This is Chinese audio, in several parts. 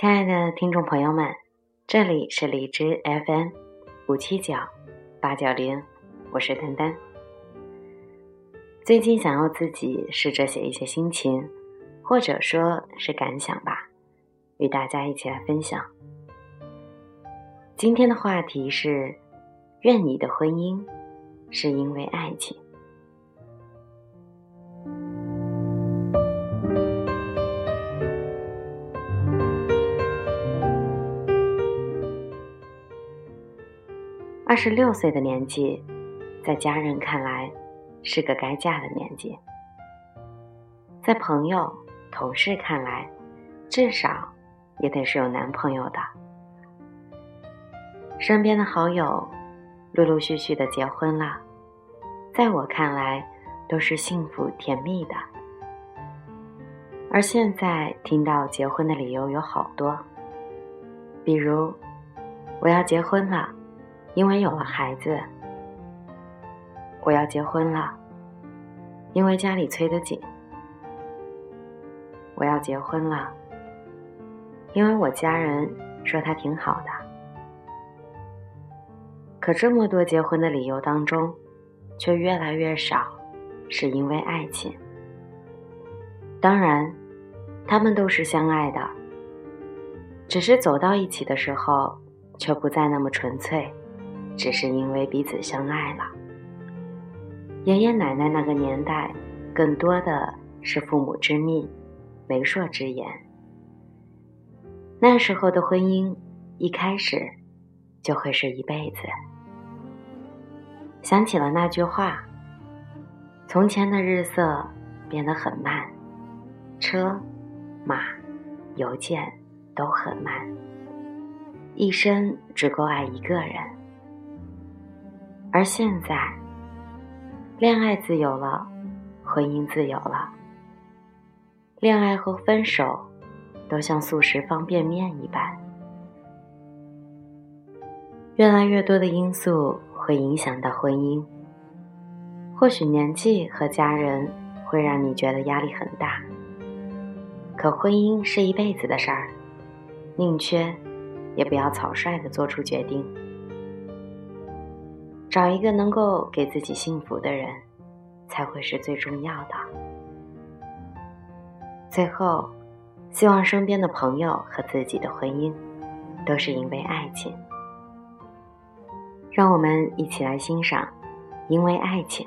亲爱的听众朋友们，这里是荔枝 FM 五七九八九零，我是丹丹。最近想要自己试着写一些心情，或者说是感想吧，与大家一起来分享。今天的话题是：愿你的婚姻是因为爱情。二十六岁的年纪，在家人看来是个该嫁的年纪；在朋友、同事看来，至少也得是有男朋友的。身边的好友陆陆续续的结婚了，在我看来都是幸福甜蜜的。而现在听到结婚的理由有好多，比如我要结婚了。因为有了孩子，我要结婚了。因为家里催得紧，我要结婚了。因为我家人说他挺好的。可这么多结婚的理由当中，却越来越少是因为爱情。当然，他们都是相爱的，只是走到一起的时候，却不再那么纯粹。只是因为彼此相爱了。爷爷奶奶那个年代，更多的是父母之命、媒妁之言。那时候的婚姻，一开始就会是一辈子。想起了那句话：“从前的日色变得很慢，车、马、邮件都很慢，一生只够爱一个人。”而现在，恋爱自由了，婚姻自由了。恋爱和分手，都像速食方便面一般。越来越多的因素会影响到婚姻。或许年纪和家人会让你觉得压力很大，可婚姻是一辈子的事儿，宁缺也不要草率的做出决定。找一个能够给自己幸福的人，才会是最重要的。最后，希望身边的朋友和自己的婚姻，都是因为爱情。让我们一起来欣赏《因为爱情》。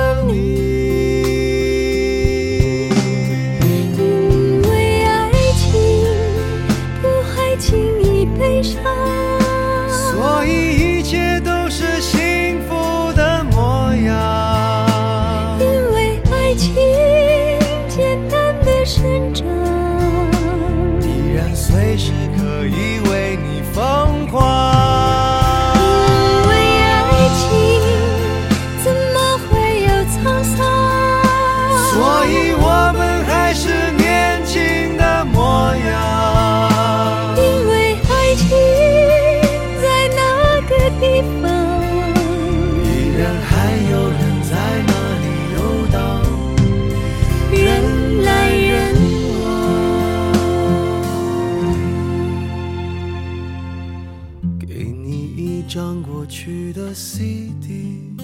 一张过去的 cd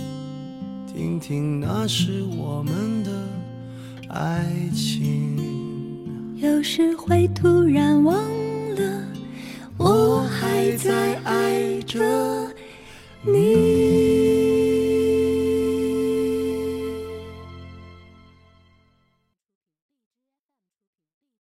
听听那时我们的爱情。有时会突然忘了